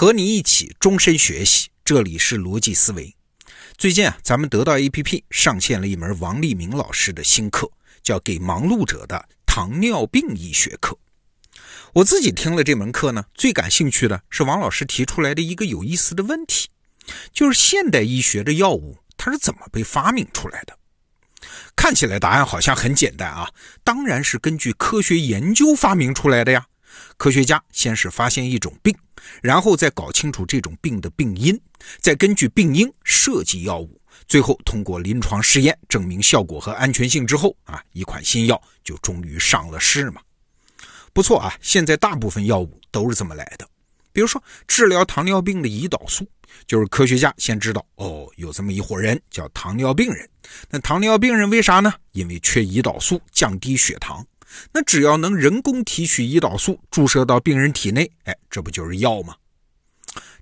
和你一起终身学习，这里是逻辑思维。最近啊，咱们得到 APP 上线了一门王立明老师的新课，叫《给忙碌者的糖尿病医学课》。我自己听了这门课呢，最感兴趣的是王老师提出来的一个有意思的问题，就是现代医学的药物它是怎么被发明出来的？看起来答案好像很简单啊，当然是根据科学研究发明出来的呀。科学家先是发现一种病，然后再搞清楚这种病的病因，再根据病因设计药物，最后通过临床试验证明效果和安全性之后啊，一款新药就终于上了市嘛。不错啊，现在大部分药物都是这么来的。比如说治疗糖尿病的胰岛素，就是科学家先知道哦，有这么一伙人叫糖尿病人。那糖尿病人为啥呢？因为缺胰岛素，降低血糖。那只要能人工提取胰岛素，注射到病人体内，哎，这不就是药吗？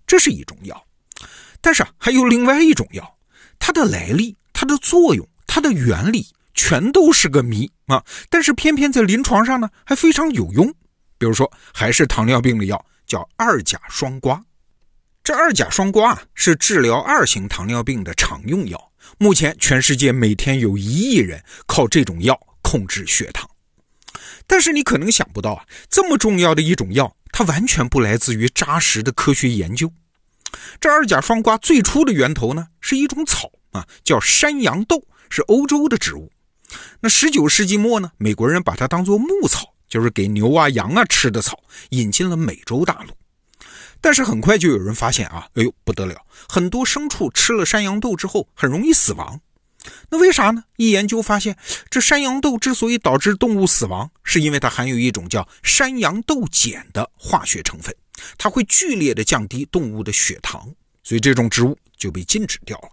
这是一种药，但是啊还有另外一种药，它的来历、它的作用、它的原理全都是个谜啊！但是偏偏在临床上呢，还非常有用。比如说，还是糖尿病的药，叫二甲双胍。这二甲双胍啊，是治疗二型糖尿病的常用药。目前全世界每天有一亿人靠这种药控制血糖。但是你可能想不到啊，这么重要的一种药，它完全不来自于扎实的科学研究。这二甲双胍最初的源头呢，是一种草啊，叫山羊豆，是欧洲的植物。那十九世纪末呢，美国人把它当做牧草，就是给牛啊、羊啊吃的草，引进了美洲大陆。但是很快就有人发现啊，哎呦不得了，很多牲畜吃了山羊豆之后很容易死亡。那为啥呢？一研究发现，这山羊豆之所以导致动物死亡，是因为它含有一种叫山羊豆碱的化学成分，它会剧烈的降低动物的血糖，所以这种植物就被禁止掉了。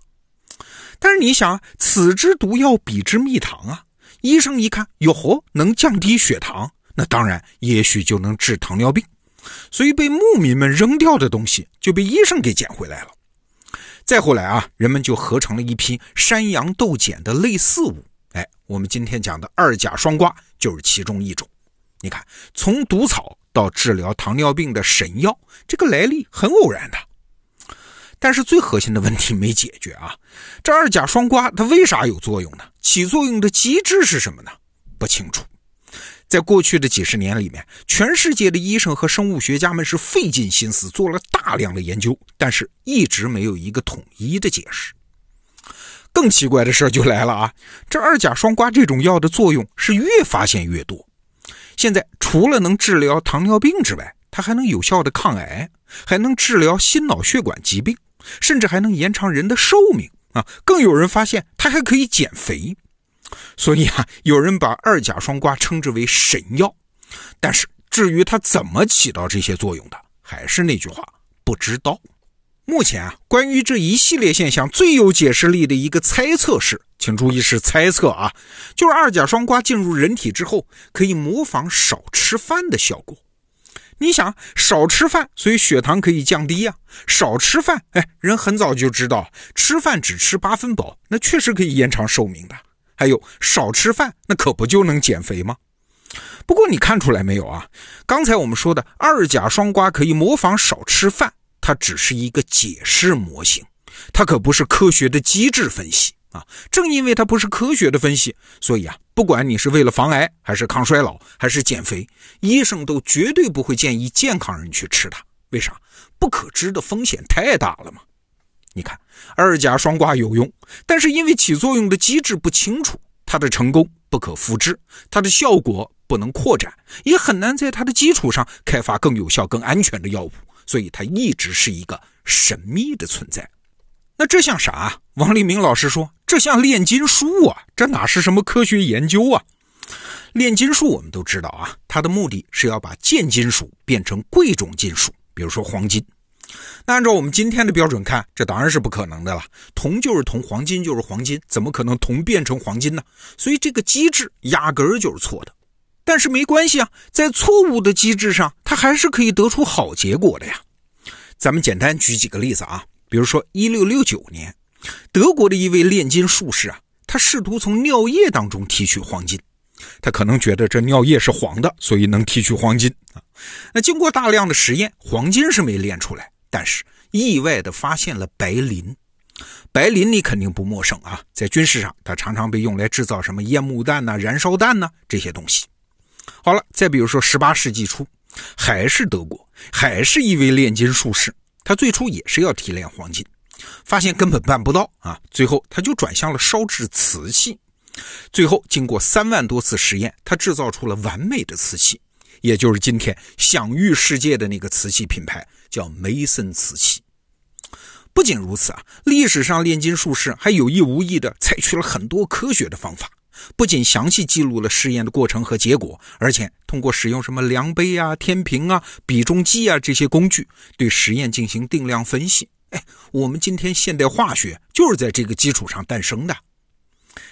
但是你想，此之毒药，彼之蜜糖啊！医生一看，哟呵，能降低血糖，那当然也许就能治糖尿病，所以被牧民们扔掉的东西，就被医生给捡回来了。再后来啊，人们就合成了一批山羊豆碱的类似物。哎，我们今天讲的二甲双胍就是其中一种。你看，从毒草到治疗糖尿病的神药，这个来历很偶然的。但是最核心的问题没解决啊！这二甲双胍它为啥有作用呢？起作用的机制是什么呢？不清楚。在过去的几十年里面，全世界的医生和生物学家们是费尽心思做了大量的研究，但是一直没有一个统一的解释。更奇怪的事就来了啊！这二甲双胍这种药的作用是越发现越多。现在除了能治疗糖尿病之外，它还能有效的抗癌，还能治疗心脑血管疾病，甚至还能延长人的寿命啊！更有人发现它还可以减肥。所以啊，有人把二甲双胍称之为神药，但是至于它怎么起到这些作用的，还是那句话，不知道。目前啊，关于这一系列现象最有解释力的一个猜测是，请注意是猜测啊，就是二甲双胍进入人体之后，可以模仿少吃饭的效果。你想少吃饭，所以血糖可以降低呀。少吃饭，哎，人很早就知道，吃饭只吃八分饱，那确实可以延长寿命的。还有少吃饭，那可不就能减肥吗？不过你看出来没有啊？刚才我们说的二甲双胍可以模仿少吃饭，它只是一个解释模型，它可不是科学的机制分析啊。正因为它不是科学的分析，所以啊，不管你是为了防癌，还是抗衰老，还是减肥，医生都绝对不会建议健康人去吃它。为啥？不可知的风险太大了嘛。你看，二甲双胍有用，但是因为起作用的机制不清楚，它的成功不可复制，它的效果不能扩展，也很难在它的基础上开发更有效、更安全的药物，所以它一直是一个神秘的存在。那这像啥？王立明老师说，这像炼金术啊！这哪是什么科学研究啊？炼金术我们都知道啊，它的目的是要把贱金属变成贵重金属，比如说黄金。那按照我们今天的标准看，这当然是不可能的了。铜就是铜，黄金就是黄金，怎么可能铜变成黄金呢？所以这个机制压根儿就是错的。但是没关系啊，在错误的机制上，它还是可以得出好结果的呀。咱们简单举几个例子啊，比如说一六六九年，德国的一位炼金术士啊，他试图从尿液当中提取黄金，他可能觉得这尿液是黄的，所以能提取黄金啊。那经过大量的实验，黄金是没炼出来。但是意外的发现了白磷。白磷你肯定不陌生啊，在军事上它常常被用来制造什么烟幕弹呐、燃烧弹呐这些东西。好了，再比如说十八世纪初，还是德国，还是一位炼金术士，他最初也是要提炼黄金，发现根本办不到啊，最后他就转向了烧制瓷器。最后经过三万多次实验，他制造出了完美的瓷器，也就是今天享誉世界的那个瓷器品牌，叫梅森瓷器。不仅如此啊，历史上炼金术士还有意无意地采取了很多科学的方法，不仅详细记录了试验的过程和结果，而且通过使用什么量杯啊、天平啊、比重计啊这些工具，对实验进行定量分析。哎，我们今天现代化学就是在这个基础上诞生的。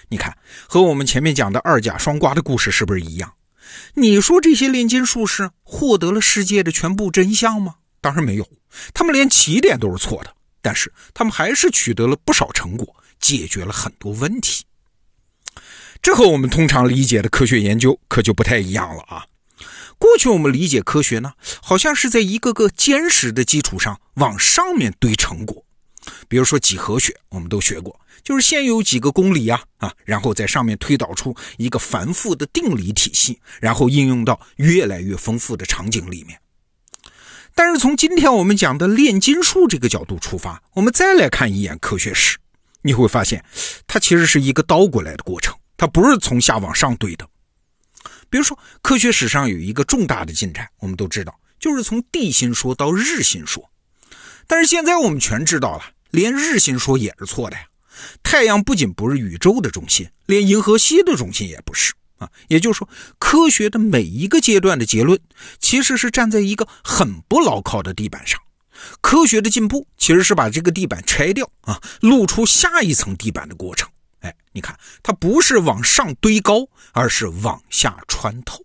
你看，和我们前面讲的二甲双胍的故事是不是一样？你说这些炼金术士获得了世界的全部真相吗？当然没有，他们连起点都是错的。但是他们还是取得了不少成果，解决了很多问题。这和我们通常理解的科学研究可就不太一样了啊！过去我们理解科学呢，好像是在一个个坚实的基础上往上面堆成果。比如说几何学，我们都学过，就是先有几个公理啊啊，然后在上面推导出一个繁复的定理体系，然后应用到越来越丰富的场景里面。但是从今天我们讲的炼金术这个角度出发，我们再来看一眼科学史，你会发现它其实是一个倒过来的过程，它不是从下往上堆的。比如说，科学史上有一个重大的进展，我们都知道，就是从地心说到日心说。但是现在我们全知道了，连日心说也是错的呀。太阳不仅不是宇宙的中心，连银河系的中心也不是。啊，也就是说，科学的每一个阶段的结论，其实是站在一个很不牢靠的地板上。科学的进步，其实是把这个地板拆掉啊，露出下一层地板的过程。哎，你看，它不是往上堆高，而是往下穿透。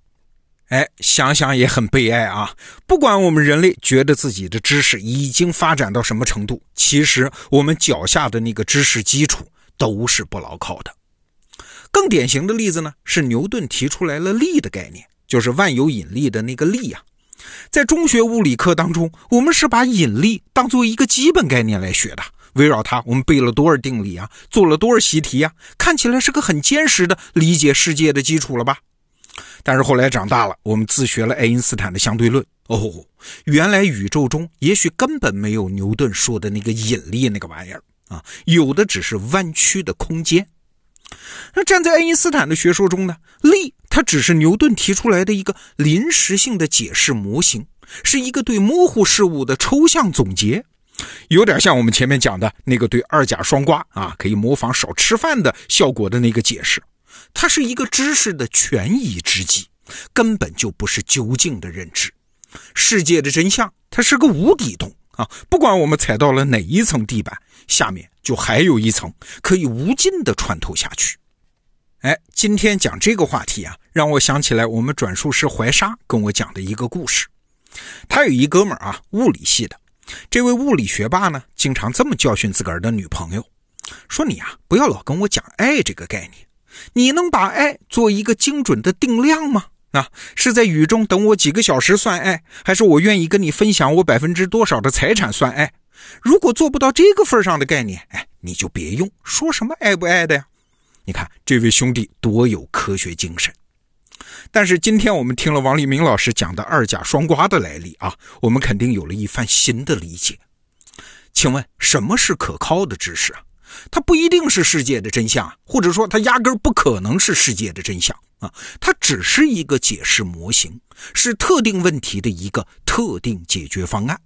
哎，想想也很悲哀啊！不管我们人类觉得自己的知识已经发展到什么程度，其实我们脚下的那个知识基础都是不牢靠的。更典型的例子呢，是牛顿提出来了力的概念，就是万有引力的那个力呀。在中学物理课当中，我们是把引力当做一个基本概念来学的，围绕它，我们背了多少定理啊，做了多少习题啊，看起来是个很坚实的理解世界的基础了吧？但是后来长大了，我们自学了爱因斯坦的相对论，哦，原来宇宙中也许根本没有牛顿说的那个引力那个玩意儿啊，有的只是弯曲的空间。那站在爱因斯坦的学说中呢，力它只是牛顿提出来的一个临时性的解释模型，是一个对模糊事物的抽象总结，有点像我们前面讲的那个对二甲双胍啊可以模仿少吃饭的效果的那个解释，它是一个知识的权宜之计，根本就不是究竟的认知。世界的真相它是个无底洞啊，不管我们踩到了哪一层地板，下面。就还有一层可以无尽的穿透下去。哎，今天讲这个话题啊，让我想起来我们转述师怀沙跟我讲的一个故事。他有一哥们儿啊，物理系的，这位物理学霸呢，经常这么教训自个儿的女朋友，说你啊，不要老跟我讲爱这个概念，你能把爱做一个精准的定量吗？啊，是在雨中等我几个小时算爱，还是我愿意跟你分享我百分之多少的财产算爱？如果做不到这个份上的概念，哎，你就别用说什么爱不爱的呀。你看这位兄弟多有科学精神。但是今天我们听了王立明老师讲的二甲双胍的来历啊，我们肯定有了一番新的理解。请问什么是可靠的知识啊？它不一定是世界的真相，或者说它压根不可能是世界的真相啊，它只是一个解释模型，是特定问题的一个特定解决方案。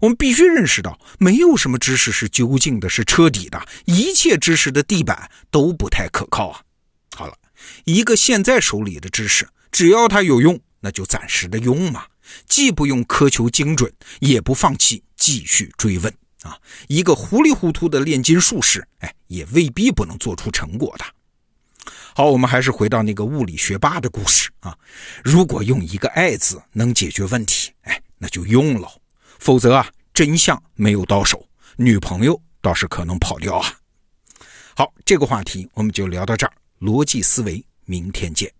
我们必须认识到，没有什么知识是究竟的，是彻底的，一切知识的地板都不太可靠啊。一个现在手里的知识，只要它有用，那就暂时的用嘛，既不用苛求精准，也不放弃继续追问啊。一个糊里糊涂的炼金术士，哎，也未必不能做出成果的。好，我们还是回到那个物理学霸的故事啊。如果用一个“爱”字能解决问题，哎，那就用喽。否则啊，真相没有到手，女朋友倒是可能跑掉啊。好，这个话题我们就聊到这儿。逻辑思维，明天见。